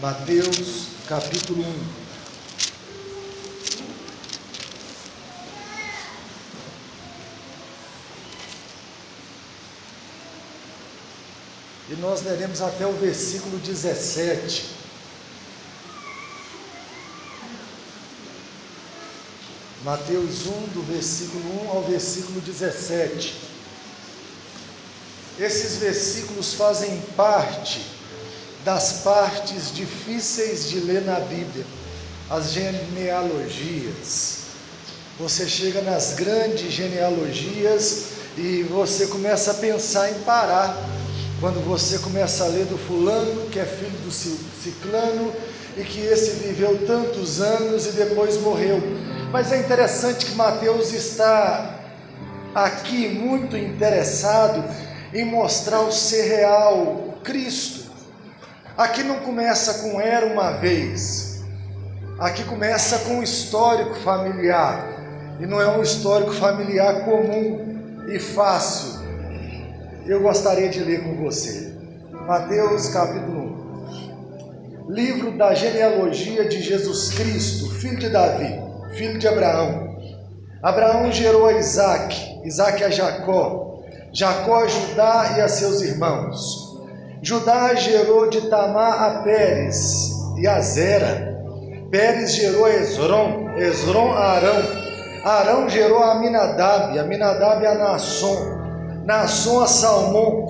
Mateus capítulo 1. E nós leremos até o versículo 17. Mateus 1, do versículo 1 ao versículo 17. Esses versículos fazem parte das partes difíceis de ler na Bíblia, as genealogias. Você chega nas grandes genealogias e você começa a pensar em parar. Quando você começa a ler do fulano, que é filho do ciclano, e que esse viveu tantos anos e depois morreu. Mas é interessante que Mateus está aqui muito interessado em mostrar o ser real, Cristo. Aqui não começa com era uma vez, aqui começa com um histórico familiar, e não é um histórico familiar comum e fácil. Eu gostaria de ler com você. Mateus capítulo 1. Livro da genealogia de Jesus Cristo, filho de Davi, filho de Abraão. Abraão gerou a Isaac, Isaac a Jacó, Jacó a Judá e a seus irmãos. Judá gerou de Tamar a Pérez e a Zera. Pérez gerou a Esron, Esron a Arão. Arão gerou a Aminadab, Aminadab a Nasson. Nasson a Salmão.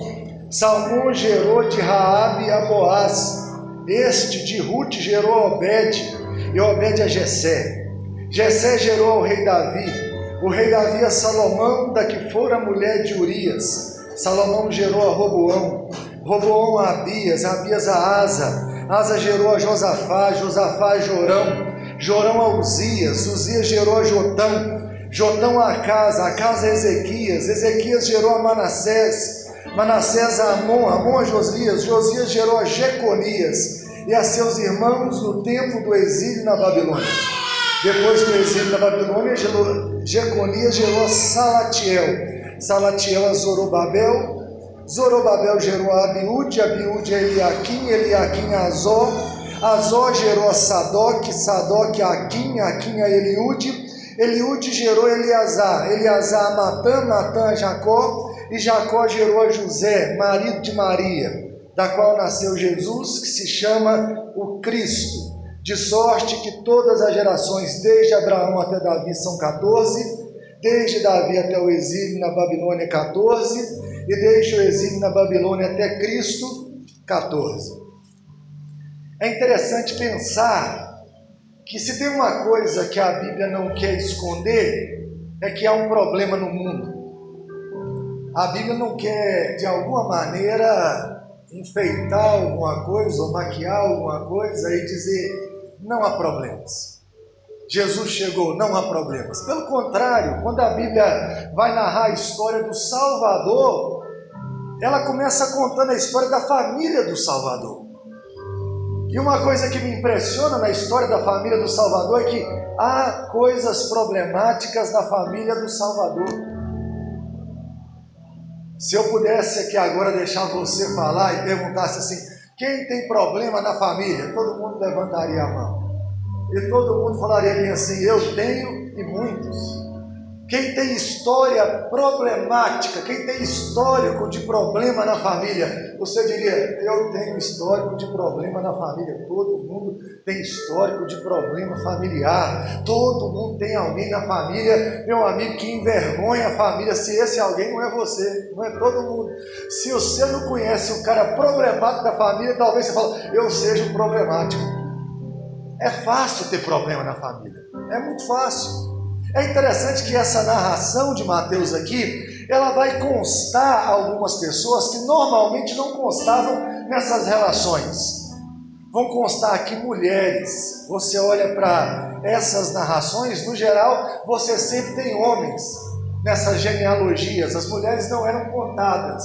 Salmão gerou de Raabe a Boaz. Este de Ruth gerou a Obed, e Obed a Jessé. Jessé gerou ao rei Davi. O rei Davi a Salomão, da que fora mulher de Urias. Salomão gerou a Roboão. Roboão a Abias, Abias a Asa, Asa gerou a Josafá, Josafá a Jorão, Jorão a Uzias, Uzias gerou a Jotão, Jotão a Casa, a Casa a Ezequias, Ezequias gerou a Manassés, Manassés a Amon, Amon a Josias, Josias gerou a Jeconias e a seus irmãos no tempo do exílio na Babilônia. Depois do exílio na Babilônia, Jeconias gerou a Salatiel, Salatiel a Zorobabel, Zorobabel gerou a Abiúde, Abiúde a Eliaquim, Eliaquim a Azó, Azó gerou a Sadoc, Sadoc a Aquim, Aquim a Eliúde, Eliúde gerou Eleazar, Eleazar a Matã, Matã a Jacó, e Jacó gerou a José, marido de Maria, da qual nasceu Jesus, que se chama o Cristo, de sorte que todas as gerações, desde Abraão até Davi, são 14, desde Davi até o exílio na Babilônia, 14, e desde o exílio na Babilônia até Cristo, 14. É interessante pensar que se tem uma coisa que a Bíblia não quer esconder, é que há um problema no mundo. A Bíblia não quer, de alguma maneira, enfeitar alguma coisa ou maquiar alguma coisa e dizer: não há problemas. Jesus chegou, não há problemas. Pelo contrário, quando a Bíblia vai narrar a história do Salvador, ela começa contando a história da família do Salvador. E uma coisa que me impressiona na história da família do Salvador é que há coisas problemáticas na família do Salvador. Se eu pudesse aqui agora deixar você falar e perguntasse assim: quem tem problema na família? Todo mundo levantaria a mão. E todo mundo falaria assim: eu tenho e muitos. Quem tem história problemática, quem tem histórico de problema na família, você diria: Eu tenho histórico de problema na família. Todo mundo tem histórico de problema familiar. Todo mundo tem alguém na família, meu amigo, que envergonha a família. Se esse alguém não é você, não é todo mundo. Se você não conhece o cara problemático da família, talvez você fale: Eu seja o problemático. É fácil ter problema na família, é muito fácil. É interessante que essa narração de Mateus aqui, ela vai constar algumas pessoas que normalmente não constavam nessas relações. Vão constar aqui mulheres. Você olha para essas narrações, no geral, você sempre tem homens nessas genealogias. As mulheres não eram contadas.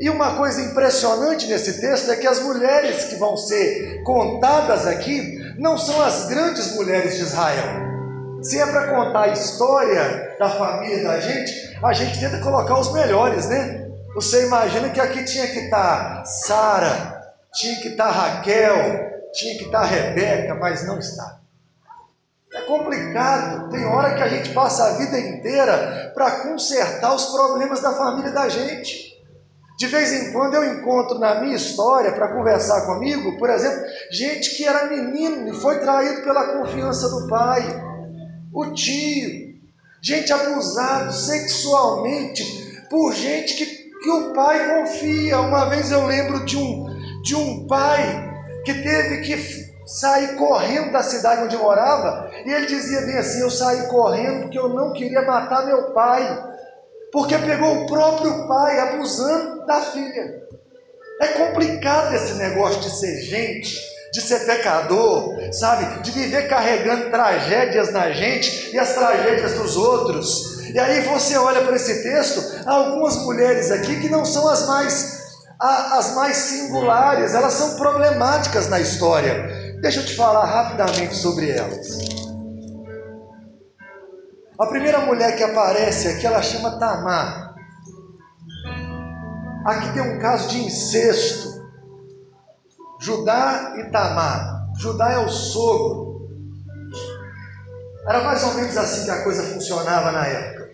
E uma coisa impressionante nesse texto é que as mulheres que vão ser contadas aqui não são as grandes mulheres de Israel. Se é para contar a história da família da gente, a gente tenta colocar os melhores, né? Você imagina que aqui tinha que estar tá Sara, tinha que estar tá Raquel, tinha que estar Rebeca, mas não está. É complicado. Tem hora que a gente passa a vida inteira para consertar os problemas da família da gente. De vez em quando eu encontro na minha história para conversar comigo, por exemplo, gente que era menino e foi traído pela confiança do pai, o tio, gente abusado sexualmente por gente que, que o pai confia. Uma vez eu lembro de um, de um pai que teve que sair correndo da cidade onde morava, e ele dizia bem assim: Eu saí correndo porque eu não queria matar meu pai, porque pegou o próprio pai abusando da filha. É complicado esse negócio de ser gente, de ser pecador, sabe? De viver carregando tragédias na gente e as tragédias dos outros. E aí você olha para esse texto, há algumas mulheres aqui que não são as mais as mais singulares, elas são problemáticas na história. Deixa eu te falar rapidamente sobre elas. A primeira mulher que aparece aqui, ela chama Tamar. Aqui tem um caso de incesto. Judá e Tamar. Judá é o sogro. Era mais ou menos assim que a coisa funcionava na época.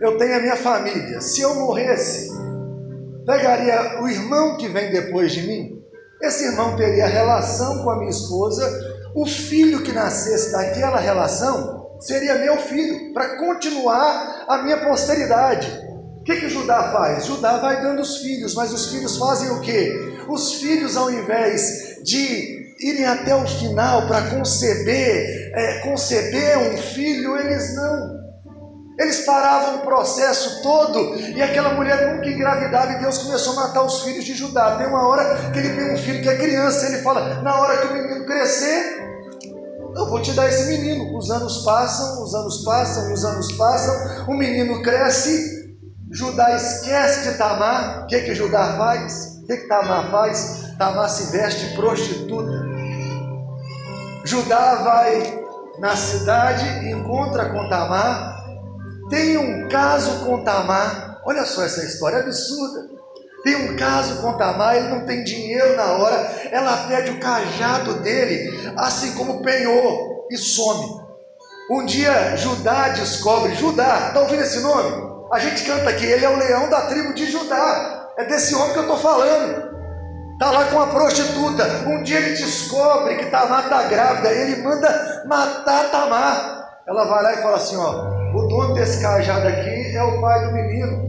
Eu tenho a minha família. Se eu morresse, pegaria o irmão que vem depois de mim. Esse irmão teria relação com a minha esposa. O filho que nascesse daquela relação seria meu filho, para continuar a minha posteridade. O que, que Judá faz? Judá vai dando os filhos, mas os filhos fazem o quê? Os filhos, ao invés de irem até o final para conceber, é, conceber um filho, eles não. Eles paravam o processo todo e aquela mulher nunca engravidava e Deus começou a matar os filhos de Judá. Tem uma hora que ele tem um filho que é criança, ele fala: na hora que o menino crescer, eu vou te dar esse menino. Os anos passam, os anos passam, os anos passam, o menino cresce, Judá esquece de Tamar. O que, que Judá faz? O que, que Tamar faz? Tamar se veste prostituta. Judá vai na cidade encontra com Tamar tem um caso com Tamar, olha só essa história absurda. Tem um caso com Tamar, ele não tem dinheiro na hora, ela pede o cajado dele, assim como penhor, e some. Um dia Judá descobre, Judá, está ouvindo esse nome? A gente canta aqui, ele é o leão da tribo de Judá. É desse homem que eu estou falando. Está lá com a prostituta. Um dia ele descobre que Tamar está grávida. Ele manda matar Tamar. Ela vai lá e fala assim: ó, o dono desse cajado aqui é o pai do menino.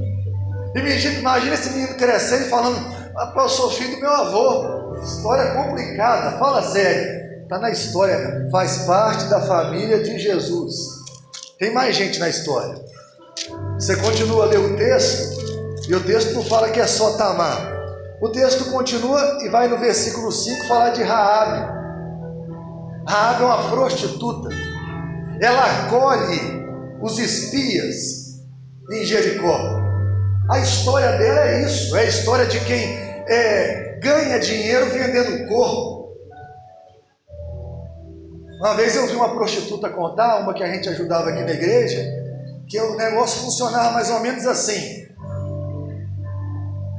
E imagina esse menino crescendo e falando: ah, Eu sou filho do meu avô. História complicada, fala sério. Está na história, faz parte da família de Jesus. Tem mais gente na história. Você continua a ler o texto, e o texto não fala que é só Tamar. O texto continua e vai no versículo 5 falar de Raabe. Raabe é uma prostituta. Ela acolhe os espias em Jericó. A história dela é isso, é a história de quem é, ganha dinheiro vendendo o corpo. Uma vez eu vi uma prostituta contar, uma que a gente ajudava aqui na igreja, que o negócio funcionava mais ou menos assim.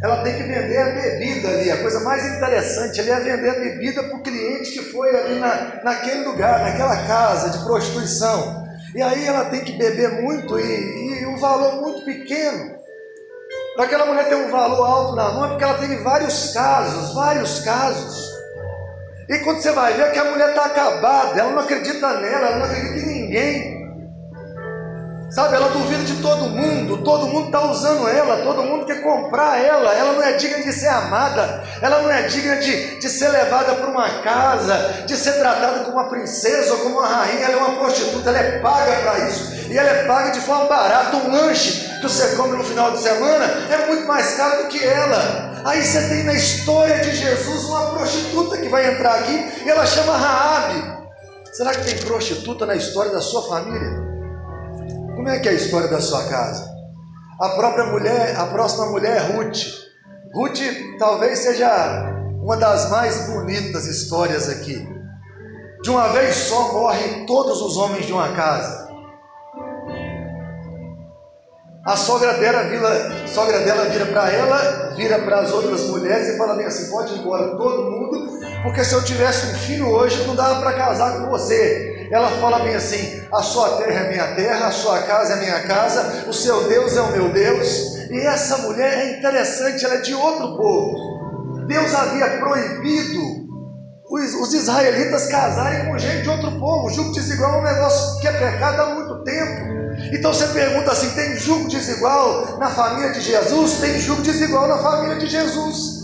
Ela tem que vender a bebida ali, a coisa mais interessante ali é vender a bebida para o cliente que foi ali na, naquele lugar, naquela casa de prostituição. E aí ela tem que beber muito e, e um valor muito pequeno. Para aquela mulher ter um valor alto na mão, é porque ela teve vários casos, vários casos. E quando você vai ver que a mulher está acabada, ela não acredita nela, ela não acredita em ninguém. Sabe, ela duvida de todo mundo, todo mundo está usando ela, todo mundo quer comprar ela, ela não é digna de ser amada, ela não é digna de, de ser levada para uma casa, de ser tratada como uma princesa ou como uma rainha, ela é uma prostituta, ela é paga para isso, e ela é paga de forma barata. Um lanche que você come no final de semana é muito mais caro do que ela. Aí você tem na história de Jesus uma prostituta que vai entrar aqui e ela chama Raabe. Será que tem prostituta na história da sua família? Como é que é a história da sua casa? A própria mulher, a próxima mulher é Ruth. Ruth talvez seja uma das mais bonitas histórias aqui. De uma vez só morrem todos os homens de uma casa. A sogra dela vira, sogra dela vira para ela, vira para as outras mulheres e fala bem assim: pode ir embora todo mundo, porque se eu tivesse um filho hoje não dava para casar com você. Ela fala bem assim: a sua terra é minha terra, a sua casa é minha casa, o seu Deus é o meu Deus. E essa mulher é interessante, ela é de outro povo. Deus havia proibido os, os israelitas casarem com gente de outro povo. Julgo desigual é um negócio que é pecado há muito tempo. Então você pergunta assim: tem julgo desigual na família de Jesus? Tem julgo desigual na família de Jesus.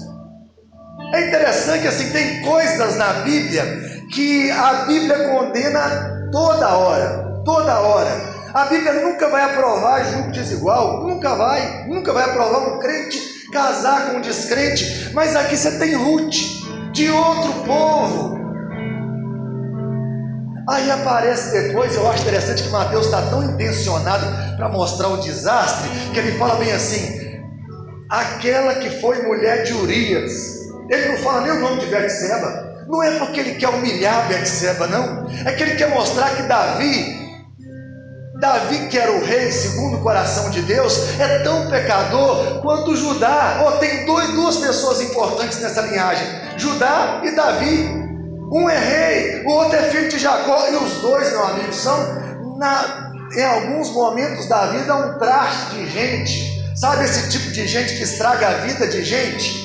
É interessante assim, tem coisas na Bíblia que a Bíblia condena toda hora, toda hora. A Bíblia nunca vai aprovar julgo desigual, nunca vai, nunca vai aprovar um crente casar com um descrente, mas aqui você tem Ruth, de outro povo, Aí aparece depois, eu acho interessante que Mateus está tão intencionado para mostrar o desastre, que ele fala bem assim: aquela que foi mulher de Urias. Ele não fala nem o nome de Betseba. Não é porque ele quer humilhar Betseba, não. É que ele quer mostrar que Davi, Davi que era o rei segundo o coração de Deus, é tão pecador quanto Judá. Oh, tem dois, duas pessoas importantes nessa linhagem: Judá e Davi. Um é rei, o outro é filho de Jacó, e os dois, meu amigo, são, na, em alguns momentos da vida, um traste de gente. Sabe esse tipo de gente que estraga a vida de gente?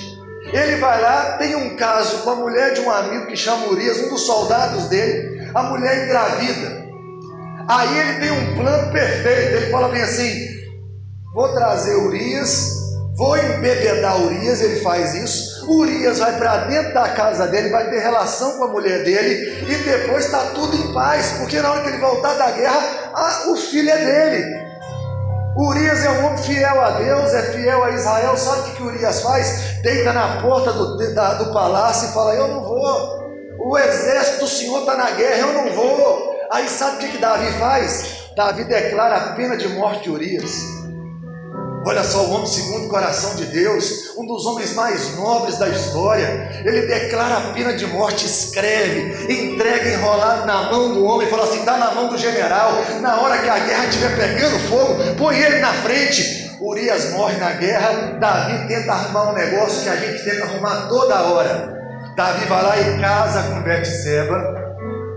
Ele vai lá, tem um caso com a mulher de um amigo que chama Urias, um dos soldados dele, a mulher engravida. Aí ele tem um plano perfeito, ele fala bem assim: vou trazer Urias, vou embebedar Urias, ele faz isso. Urias vai para dentro da casa dele, vai ter relação com a mulher dele, e depois está tudo em paz, porque na hora que ele voltar da guerra, ah, o filho é dele. Urias é um homem fiel a Deus, é fiel a Israel. Sabe o que, que Urias faz? Deita na porta do, da, do palácio e fala: Eu não vou. O exército do Senhor está na guerra, eu não vou. Aí sabe o que, que Davi faz? Davi declara a pena de morte de Urias. Olha só, o homem segundo o coração de Deus, um dos homens mais nobres da história, ele declara a pena de morte, escreve, entrega enrolado na mão do homem, fala assim: dá na mão do general, na hora que a guerra estiver pegando fogo, põe ele na frente. Urias morre na guerra, Davi tenta arrumar um negócio que a gente tenta arrumar toda hora. Davi vai lá e casa com Betseba,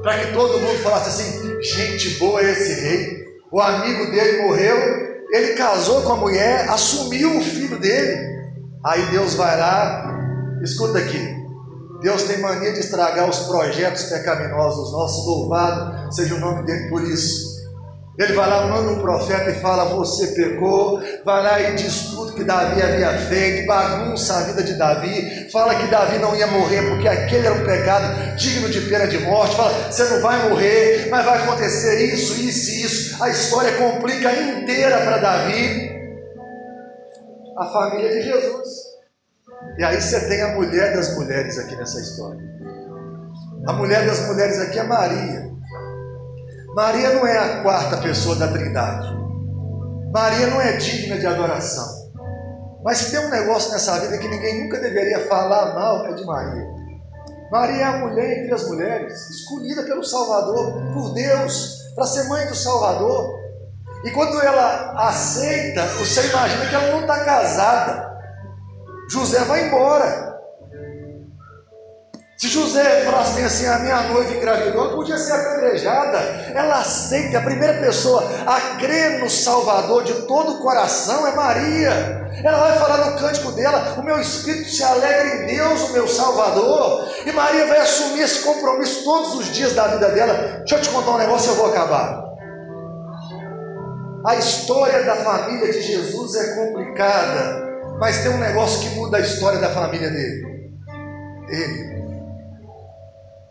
para que todo mundo falasse assim: gente boa é esse rei, o amigo dele morreu, ele casou com a mulher, assumiu o filho dele. Aí Deus vai lá, escuta aqui. Deus tem mania de estragar os projetos pecaminosos nossos, louvado seja o nome dele por isso. Ele vai lá, manda um profeta e fala: Você pecou. Vai lá e diz tudo que Davi havia feito, bagunça a vida de Davi. Fala que Davi não ia morrer porque aquele era um pecado digno de pena de morte. Fala: Você não vai morrer, mas vai acontecer isso, isso e isso. A história complica inteira para Davi. A família de Jesus. E aí você tem a mulher das mulheres aqui nessa história. A mulher das mulheres aqui é Maria. Maria não é a quarta pessoa da Trindade. Maria não é digna de adoração. Mas se tem um negócio nessa vida que ninguém nunca deveria falar mal, é de Maria. Maria é a mulher entre as mulheres, escolhida pelo Salvador, por Deus, para ser mãe do Salvador. E quando ela aceita, você imagina que ela não está casada. José vai embora. Se José falasse bem assim, a minha noiva engravidou, ela podia ser apedrejada. Ela aceita, a primeira pessoa a crer no Salvador de todo o coração é Maria. Ela vai falar no cântico dela: O meu espírito se alegra em Deus, o meu Salvador. E Maria vai assumir esse compromisso todos os dias da vida dela. Deixa eu te contar um negócio, eu vou acabar. A história da família de Jesus é complicada, mas tem um negócio que muda a história da família dele. Ele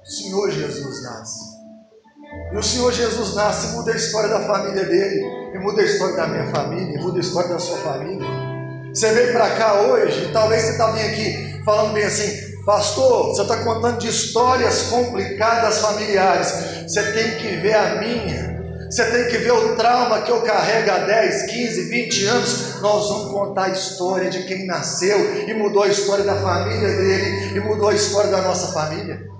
o Senhor Jesus nasce. E o Senhor Jesus nasce e muda a história da família dele, e muda a história da minha família, e muda a história da sua família. Você veio para cá hoje, e talvez você está aqui falando bem assim, pastor, você está contando de histórias complicadas familiares. Você tem que ver a minha. Você tem que ver o trauma que eu carrego há 10, 15, 20 anos. Nós vamos contar a história de quem nasceu e mudou a história da família dele e mudou a história da nossa família.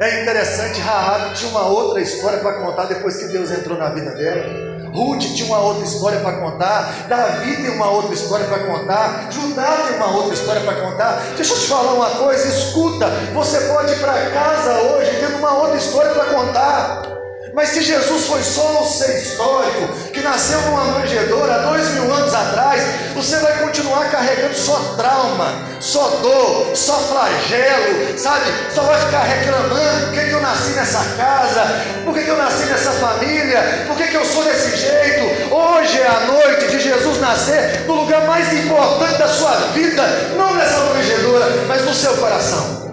É interessante, Raab tinha uma outra história para contar depois que Deus entrou na vida dela. Ruth tinha uma outra história para contar, Davi tem uma outra história para contar, Judá tem uma outra história para contar. Deixa eu te falar uma coisa, escuta, você pode ir para casa hoje tendo uma outra história para contar. Mas se Jesus foi só um ser histórico, que nasceu numa manjedoura há dois mil anos atrás, você vai continuar carregando só trauma, só dor, só flagelo, sabe? Só vai ficar reclamando por que, que eu nasci nessa casa, por que, que eu nasci nessa família, por que, que eu sou desse jeito. Hoje é a noite de Jesus nascer no lugar mais importante da sua vida, não nessa manjedoura, mas no seu coração.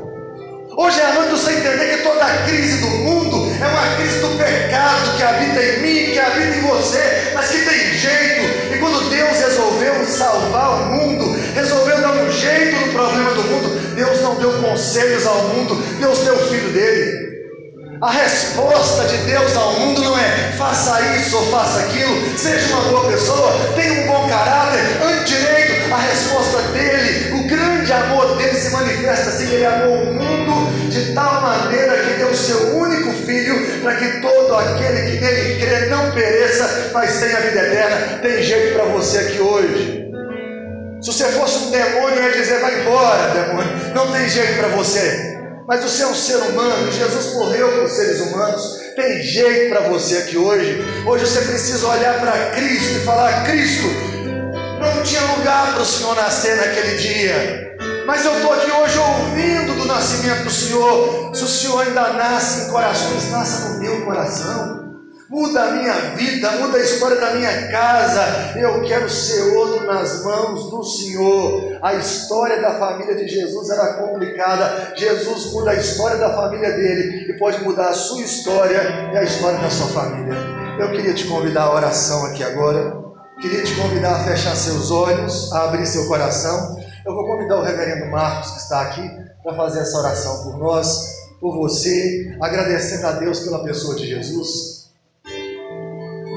Hoje é a você entender que toda a crise do mundo é uma crise do pecado que habita em mim, que habita em você, mas que tem jeito. E quando Deus resolveu salvar o mundo, resolveu dar um jeito no problema do mundo, Deus não deu conselhos ao mundo, Deus deu o filho dele. A resposta de Deus ao mundo não é faça isso ou faça aquilo, seja uma boa pessoa, tenha um bom caráter, ande direito. A resposta dele, o grande amor dele se manifesta assim: ele amou o mundo de tal maneira que deu o seu único filho, para que todo aquele que nele crê não pereça, mas tenha vida eterna. Tem jeito para você aqui hoje. Se você fosse um demônio, eu ia dizer: vai embora, demônio, não tem jeito para você mas você é um ser humano, Jesus morreu os seres humanos, tem jeito para você aqui hoje. Hoje você precisa olhar para Cristo e falar: Cristo, não tinha lugar para o Senhor nascer naquele dia, mas eu estou aqui hoje ouvindo do nascimento do Senhor. Se o Senhor ainda nasce em corações, nasça no meu coração muda a minha vida, muda a história da minha casa. Eu quero ser outro nas mãos do Senhor. A história da família de Jesus era complicada. Jesus muda a história da família dele e pode mudar a sua história e a história da sua família. Eu queria te convidar à oração aqui agora. Queria te convidar a fechar seus olhos, a abrir seu coração. Eu vou convidar o reverendo Marcos, que está aqui, para fazer essa oração por nós, por você, agradecendo a Deus pela pessoa de Jesus